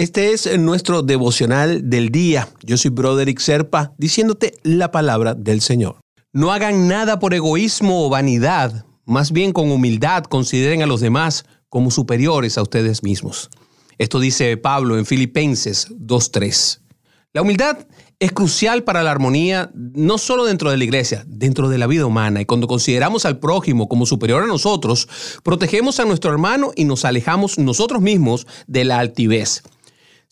Este es nuestro devocional del día. Yo soy Broderick Serpa, diciéndote la palabra del Señor. No hagan nada por egoísmo o vanidad, más bien con humildad consideren a los demás como superiores a ustedes mismos. Esto dice Pablo en Filipenses 2.3. La humildad es crucial para la armonía no solo dentro de la iglesia, dentro de la vida humana. Y cuando consideramos al prójimo como superior a nosotros, protegemos a nuestro hermano y nos alejamos nosotros mismos de la altivez.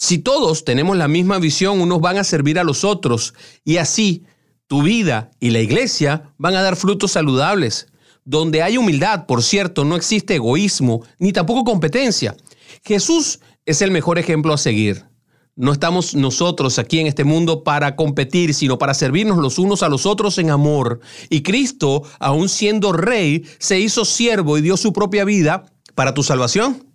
Si todos tenemos la misma visión, unos van a servir a los otros y así tu vida y la iglesia van a dar frutos saludables. Donde hay humildad, por cierto, no existe egoísmo ni tampoco competencia. Jesús es el mejor ejemplo a seguir. No estamos nosotros aquí en este mundo para competir, sino para servirnos los unos a los otros en amor. Y Cristo, aun siendo rey, se hizo siervo y dio su propia vida para tu salvación.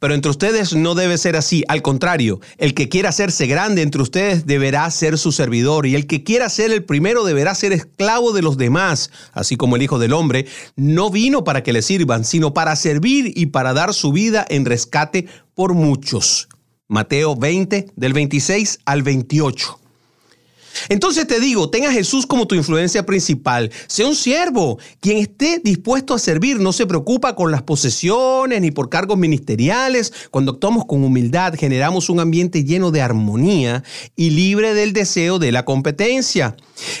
Pero entre ustedes no debe ser así. Al contrario, el que quiera hacerse grande entre ustedes deberá ser su servidor y el que quiera ser el primero deberá ser esclavo de los demás, así como el Hijo del Hombre no vino para que le sirvan, sino para servir y para dar su vida en rescate por muchos. Mateo 20 del 26 al 28. Entonces te digo, ten a Jesús como tu influencia principal. Sea un siervo. Quien esté dispuesto a servir no se preocupa con las posesiones ni por cargos ministeriales. Cuando actuamos con humildad, generamos un ambiente lleno de armonía y libre del deseo de la competencia.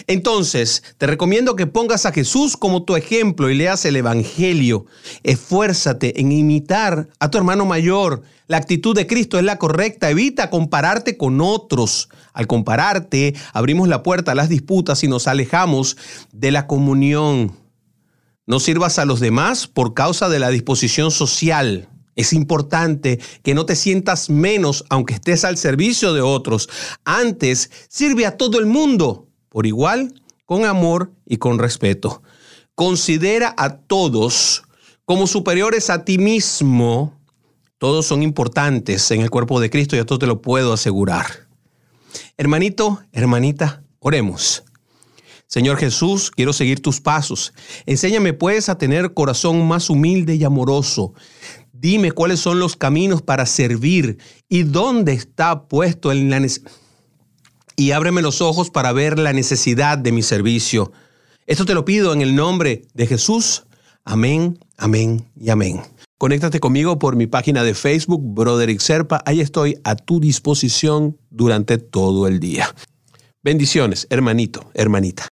Entonces, te recomiendo que pongas a Jesús como tu ejemplo y leas el Evangelio. Esfuérzate en imitar a tu hermano mayor. La actitud de Cristo es la correcta. Evita compararte con otros. Al compararte, abrimos la puerta a las disputas y nos alejamos de la comunión. No sirvas a los demás por causa de la disposición social. Es importante que no te sientas menos aunque estés al servicio de otros. Antes, sirve a todo el mundo por igual, con amor y con respeto. Considera a todos como superiores a ti mismo. Todos son importantes en el cuerpo de Cristo y esto te lo puedo asegurar. Hermanito, hermanita, oremos. Señor Jesús, quiero seguir tus pasos. Enséñame pues a tener corazón más humilde y amoroso. Dime cuáles son los caminos para servir y dónde está puesto el y ábreme los ojos para ver la necesidad de mi servicio. Esto te lo pido en el nombre de Jesús. Amén, amén y amén. Conéctate conmigo por mi página de Facebook, Broderick Serpa. Ahí estoy a tu disposición durante todo el día. Bendiciones, hermanito, hermanita.